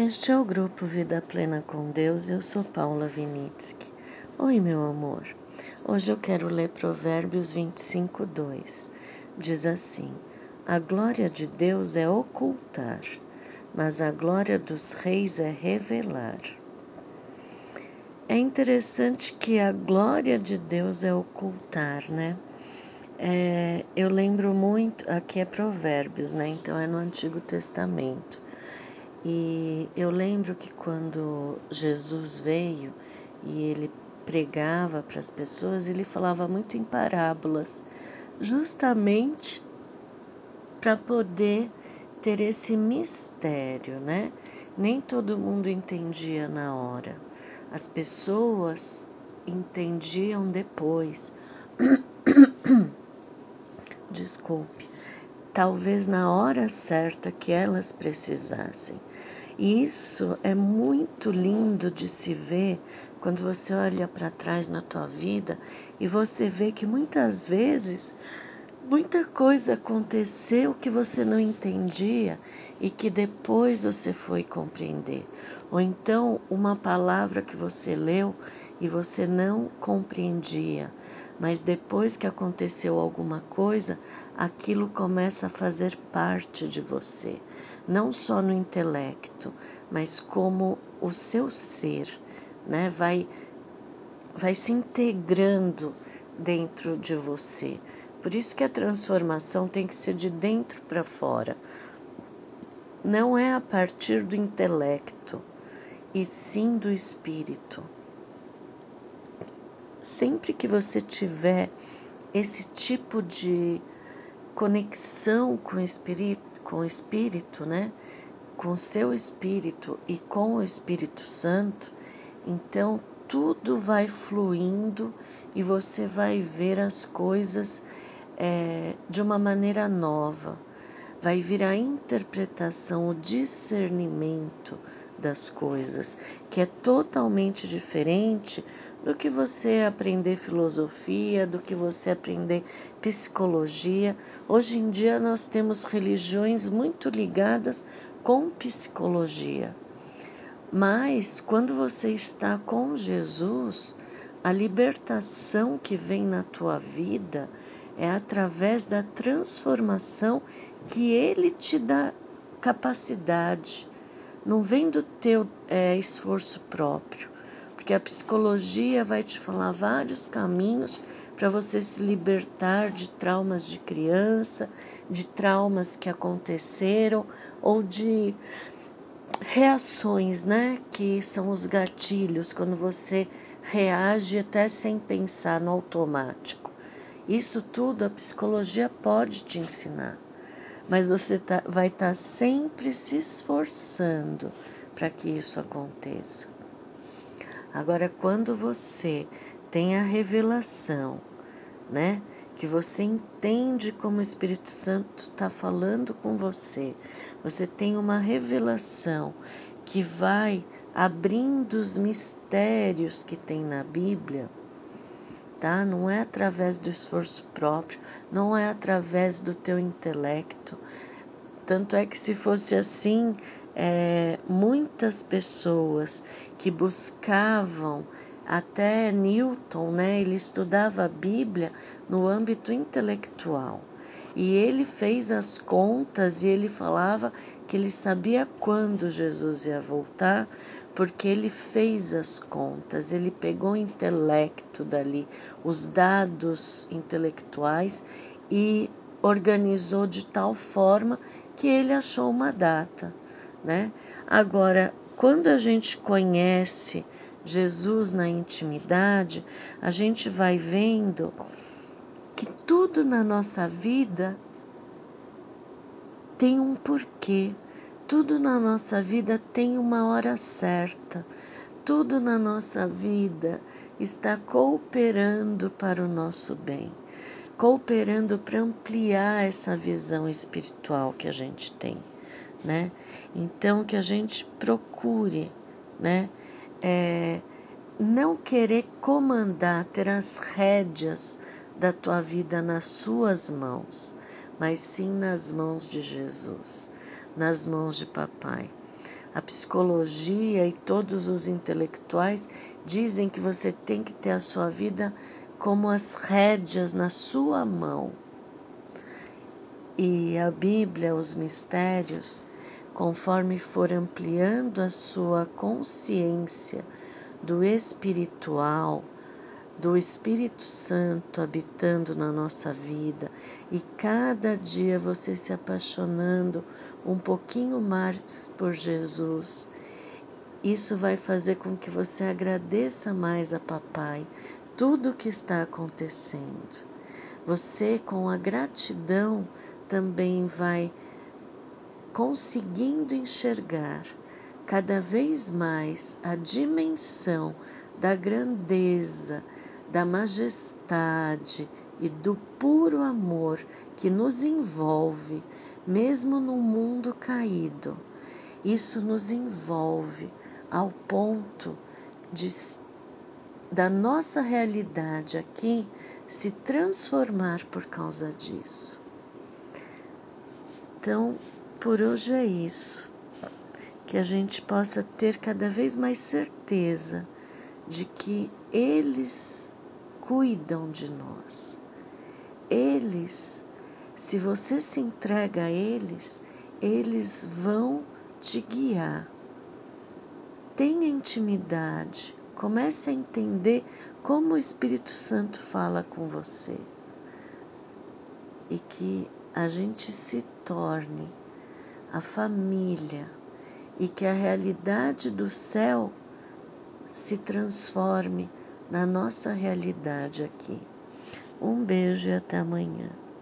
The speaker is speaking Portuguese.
Este é o grupo Vida Plena com Deus. Eu sou Paula Vinitsky. Oi, meu amor. Hoje eu quero ler Provérbios 25, 2. Diz assim: A glória de Deus é ocultar, mas a glória dos reis é revelar. É interessante que a glória de Deus é ocultar, né? É, eu lembro muito, aqui é Provérbios, né? Então é no Antigo Testamento. E eu lembro que quando Jesus veio e ele pregava para as pessoas, ele falava muito em parábolas, justamente para poder ter esse mistério, né? Nem todo mundo entendia na hora. As pessoas entendiam depois. Desculpe. Talvez na hora certa que elas precisassem. E isso é muito lindo de se ver quando você olha para trás na tua vida e você vê que muitas vezes muita coisa aconteceu que você não entendia e que depois você foi compreender. Ou então uma palavra que você leu e você não compreendia, mas depois que aconteceu alguma coisa, aquilo começa a fazer parte de você não só no intelecto, mas como o seu ser, né, vai vai se integrando dentro de você. Por isso que a transformação tem que ser de dentro para fora. Não é a partir do intelecto, e sim do espírito. Sempre que você tiver esse tipo de conexão com o espírito, com o Espírito, né? Com seu Espírito e com o Espírito Santo, então tudo vai fluindo e você vai ver as coisas é, de uma maneira nova. Vai vir a interpretação, o discernimento das coisas, que é totalmente diferente do que você aprender filosofia, do que você aprender psicologia. Hoje em dia nós temos religiões muito ligadas com psicologia. Mas quando você está com Jesus, a libertação que vem na tua vida é através da transformação que Ele te dá capacidade. Não vem do teu é, esforço próprio porque a psicologia vai te falar vários caminhos para você se libertar de traumas de criança, de traumas que aconteceram ou de reações, né, que são os gatilhos quando você reage até sem pensar no automático. Isso tudo a psicologia pode te ensinar, mas você tá, vai estar tá sempre se esforçando para que isso aconteça. Agora, quando você tem a revelação, né? Que você entende como o Espírito Santo está falando com você, você tem uma revelação que vai abrindo os mistérios que tem na Bíblia, tá? Não é através do esforço próprio, não é através do teu intelecto. Tanto é que se fosse assim, é, muitas pessoas que buscavam até Newton, né, ele estudava a Bíblia no âmbito intelectual. E ele fez as contas e ele falava que ele sabia quando Jesus ia voltar, porque ele fez as contas, ele pegou o intelecto dali, os dados intelectuais e organizou de tal forma que ele achou uma data né? Agora, quando a gente conhece Jesus na intimidade, a gente vai vendo que tudo na nossa vida tem um porquê, tudo na nossa vida tem uma hora certa, tudo na nossa vida está cooperando para o nosso bem, cooperando para ampliar essa visão espiritual que a gente tem né? Então que a gente procure, né? É, não querer comandar, ter as rédeas da tua vida nas suas mãos, mas sim nas mãos de Jesus, nas mãos de papai. A psicologia e todos os intelectuais dizem que você tem que ter a sua vida como as rédeas na sua mão. E a Bíblia, os mistérios, conforme for ampliando a sua consciência do espiritual, do Espírito Santo habitando na nossa vida e cada dia você se apaixonando um pouquinho mais por Jesus, isso vai fazer com que você agradeça mais a Papai tudo o que está acontecendo. Você, com a gratidão, também vai conseguindo enxergar cada vez mais a dimensão da grandeza, da majestade e do puro amor que nos envolve, mesmo no mundo caído. Isso nos envolve ao ponto de da nossa realidade aqui se transformar por causa disso. Então, por hoje é isso. Que a gente possa ter cada vez mais certeza de que eles cuidam de nós. Eles, se você se entrega a eles, eles vão te guiar. Tenha intimidade, comece a entender como o Espírito Santo fala com você e que a gente se torne a família e que a realidade do céu se transforme na nossa realidade aqui. Um beijo e até amanhã.